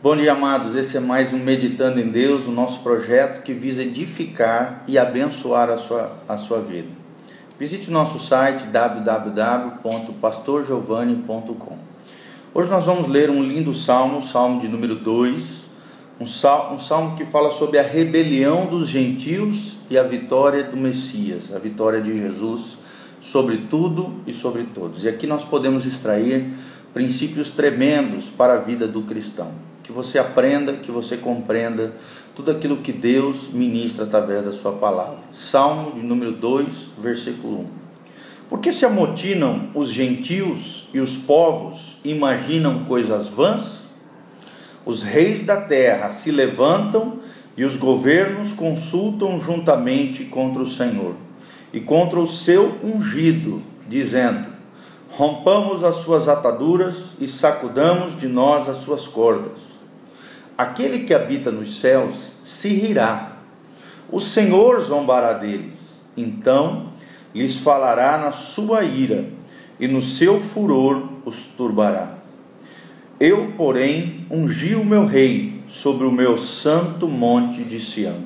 Bom dia, amados. Esse é mais um Meditando em Deus, o nosso projeto que visa edificar e abençoar a sua, a sua vida. Visite o nosso site www.pastorgiovanni.com. Hoje nós vamos ler um lindo salmo, salmo de número 2, um salmo, um salmo que fala sobre a rebelião dos gentios e a vitória do Messias, a vitória de Jesus sobre tudo e sobre todos. E aqui nós podemos extrair princípios tremendos para a vida do cristão. Que você aprenda, que você compreenda tudo aquilo que Deus ministra através da sua palavra. Salmo de número 2, versículo 1. Porque se amotinam os gentios e os povos imaginam coisas vãs? Os reis da terra se levantam e os governos consultam juntamente contra o Senhor e contra o seu ungido, dizendo: rompamos as suas ataduras e sacudamos de nós as suas cordas. Aquele que habita nos céus se rirá, o Senhor zombará deles, então lhes falará na sua ira, e no seu furor os turbará. Eu, porém, ungi o meu rei sobre o meu santo monte de Sião.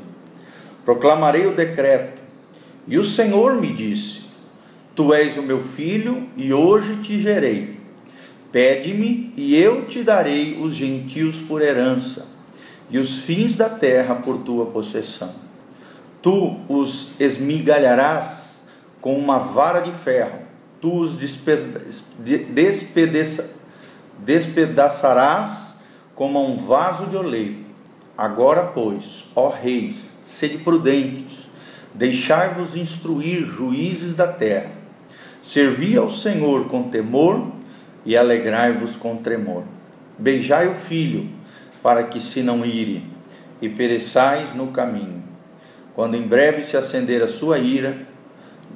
Proclamarei o decreto, e o Senhor me disse: Tu és o meu filho e hoje te gerei. Pede-me e eu te darei os gentios por herança e os fins da terra por tua possessão. Tu os esmigalharás com uma vara de ferro, tu os despedaçarás como um vaso de oleiro. Agora, pois, ó reis, sede prudentes, deixai-vos instruir, juízes da terra Servi ao Senhor com temor e alegrai-vos com tremor. Beijai o filho, para que se não ire, e pereçais no caminho. Quando em breve se acender a sua ira,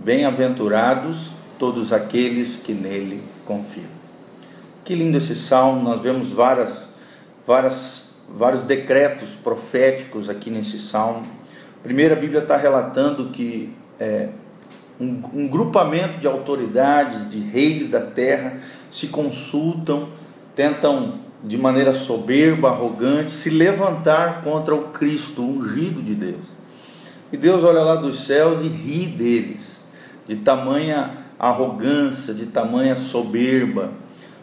bem-aventurados todos aqueles que nele confiam. Que lindo esse salmo, nós vemos várias, várias, vários decretos proféticos aqui nesse salmo. Primeiro, a Bíblia está relatando que é, um, um grupamento de autoridades, de reis da terra, se consultam, tentam de maneira soberba, arrogante, se levantar contra o Cristo, ungido de Deus. E Deus olha lá dos céus e ri deles, de tamanha arrogância, de tamanha soberba.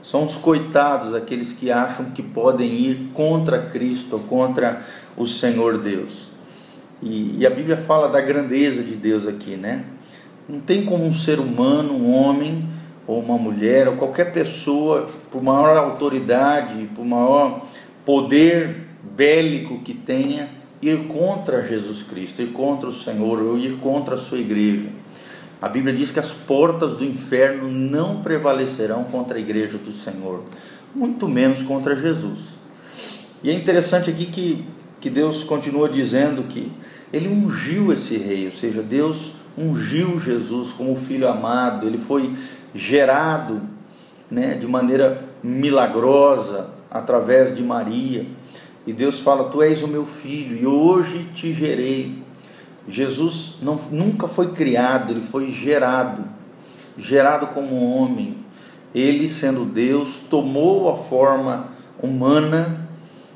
São os coitados, aqueles que acham que podem ir contra Cristo, contra o Senhor Deus. E, e a Bíblia fala da grandeza de Deus aqui, né? Não tem como um ser humano, um homem ou uma mulher ou qualquer pessoa, por maior autoridade, por maior poder bélico que tenha, ir contra Jesus Cristo, ir contra o Senhor, ou ir contra a sua igreja. A Bíblia diz que as portas do inferno não prevalecerão contra a igreja do Senhor, muito menos contra Jesus. E é interessante aqui que, que Deus continua dizendo que ele ungiu esse rei, ou seja, Deus ungiu Jesus como filho amado, ele foi gerado né, de maneira milagrosa através de Maria. E Deus fala: Tu és o meu filho e hoje te gerei. Jesus não, nunca foi criado, ele foi gerado, gerado como homem. Ele, sendo Deus, tomou a forma humana,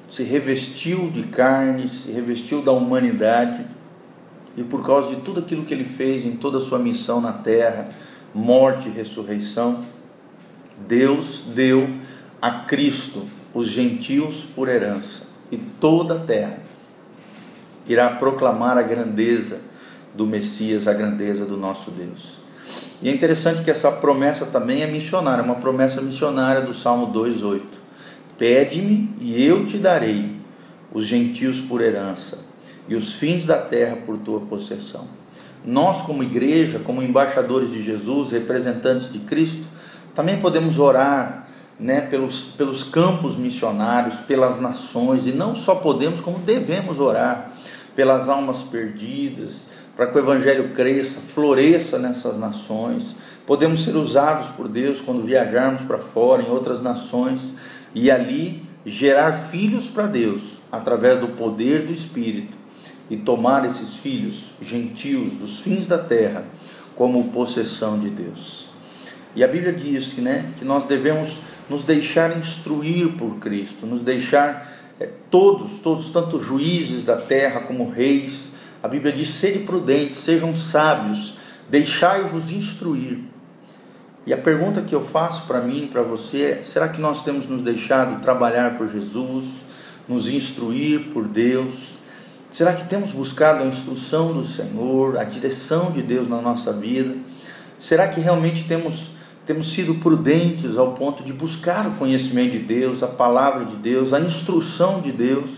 se revestiu de carne, se revestiu da humanidade e por causa de tudo aquilo que ele fez em toda a sua missão na terra, morte e ressurreição, Deus deu a Cristo os gentios por herança, e toda a terra irá proclamar a grandeza do Messias, a grandeza do nosso Deus. E é interessante que essa promessa também é missionária, uma promessa missionária do Salmo 2:8. Pede-me e eu te darei os gentios por herança e os fins da terra por tua possessão. Nós, como igreja, como embaixadores de Jesus, representantes de Cristo, também podemos orar né, pelos, pelos campos missionários, pelas nações, e não só podemos, como devemos orar pelas almas perdidas, para que o Evangelho cresça, floresça nessas nações. Podemos ser usados por Deus quando viajarmos para fora, em outras nações, e ali gerar filhos para Deus, através do poder do Espírito e tomar esses filhos gentios dos fins da terra como possessão de Deus. E a Bíblia diz que, né, que nós devemos nos deixar instruir por Cristo, nos deixar é, todos, todos, tanto juízes da terra como reis, a Bíblia diz: sede prudentes, sejam sábios, deixai-vos instruir. E a pergunta que eu faço para mim, para você, é: será que nós temos nos deixado trabalhar por Jesus, nos instruir por Deus? Será que temos buscado a instrução do Senhor, a direção de Deus na nossa vida? Será que realmente temos, temos sido prudentes ao ponto de buscar o conhecimento de Deus, a palavra de Deus, a instrução de Deus,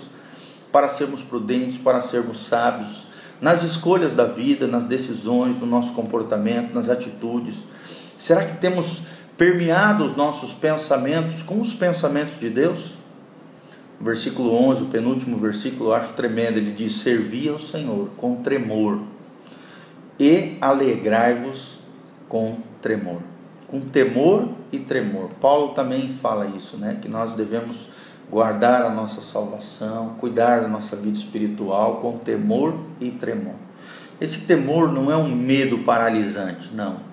para sermos prudentes, para sermos sábios nas escolhas da vida, nas decisões, no nosso comportamento, nas atitudes? Será que temos permeado os nossos pensamentos com os pensamentos de Deus? Versículo 11, o penúltimo versículo, eu acho tremendo. Ele diz: Servi ao Senhor com tremor e alegrai-vos com tremor. Com temor e tremor. Paulo também fala isso, né? Que nós devemos guardar a nossa salvação, cuidar da nossa vida espiritual com temor e tremor. Esse temor não é um medo paralisante, não.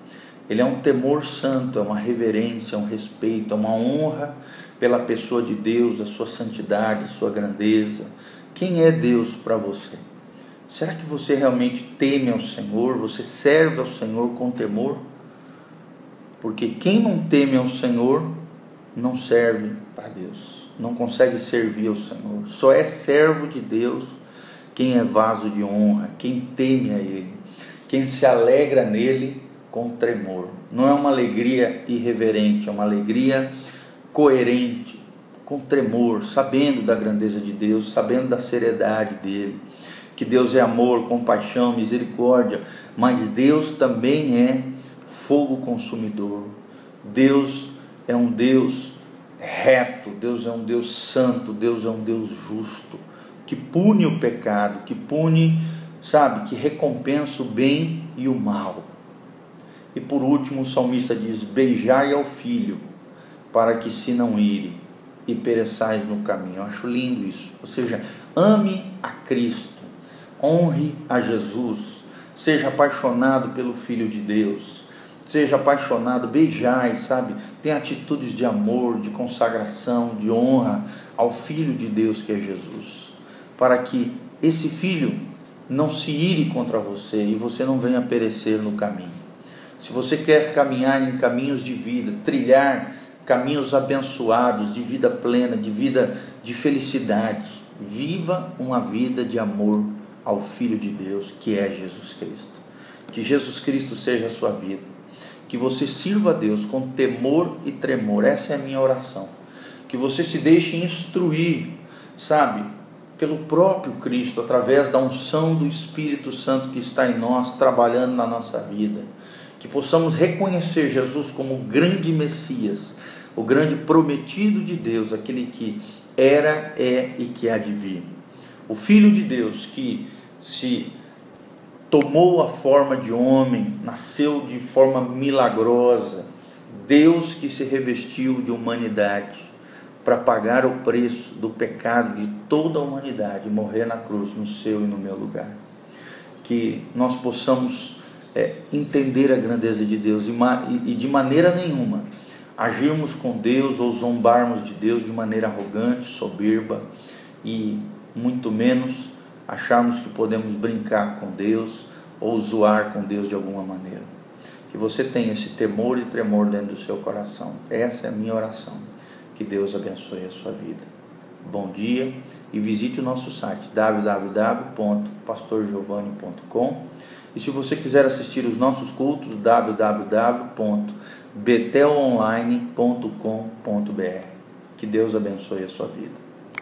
Ele é um temor santo, é uma reverência, é um respeito, é uma honra pela pessoa de Deus, a sua santidade, a sua grandeza. Quem é Deus para você? Será que você realmente teme ao Senhor? Você serve ao Senhor com temor? Porque quem não teme ao Senhor não serve para Deus, não consegue servir ao Senhor. Só é servo de Deus quem é vaso de honra, quem teme a Ele, quem se alegra nele com tremor. Não é uma alegria irreverente, é uma alegria coerente, com tremor, sabendo da grandeza de Deus, sabendo da seriedade dele, que Deus é amor, compaixão, misericórdia, mas Deus também é fogo consumidor. Deus é um Deus reto, Deus é um Deus santo, Deus é um Deus justo, que pune o pecado, que pune, sabe, que recompensa o bem e o mal. E por último, o salmista diz: Beijai ao filho, para que se não ire e pereçais no caminho. Eu acho lindo isso. Ou seja, ame a Cristo, honre a Jesus, seja apaixonado pelo Filho de Deus seja apaixonado, beijai, sabe? Tem atitudes de amor, de consagração, de honra ao Filho de Deus que é Jesus, para que esse filho não se ire contra você e você não venha perecer no caminho. Se você quer caminhar em caminhos de vida, trilhar caminhos abençoados, de vida plena, de vida de felicidade, viva uma vida de amor ao Filho de Deus, que é Jesus Cristo. Que Jesus Cristo seja a sua vida que você sirva a Deus com temor e tremor. Essa é a minha oração. Que você se deixe instruir, sabe, pelo próprio Cristo, através da unção do Espírito Santo que está em nós, trabalhando na nossa vida. Que possamos reconhecer Jesus como o grande Messias, o grande prometido de Deus, aquele que era, é e que há de vir. O Filho de Deus que se tomou a forma de homem, nasceu de forma milagrosa, Deus que se revestiu de humanidade para pagar o preço do pecado de toda a humanidade, morrer na cruz no seu e no meu lugar. Que nós possamos é, entender a grandeza de Deus e, e de maneira nenhuma agirmos com Deus ou zombarmos de Deus de maneira arrogante, soberba e muito menos acharmos que podemos brincar com Deus ou zoar com Deus de alguma maneira. Que você tenha esse temor e tremor dentro do seu coração. Essa é a minha oração. Que Deus abençoe a sua vida. Bom dia e visite o nosso site www.pastorgiovanni.com e se você quiser assistir os nossos cultos www.betelonline.com.br. Que Deus abençoe a sua vida.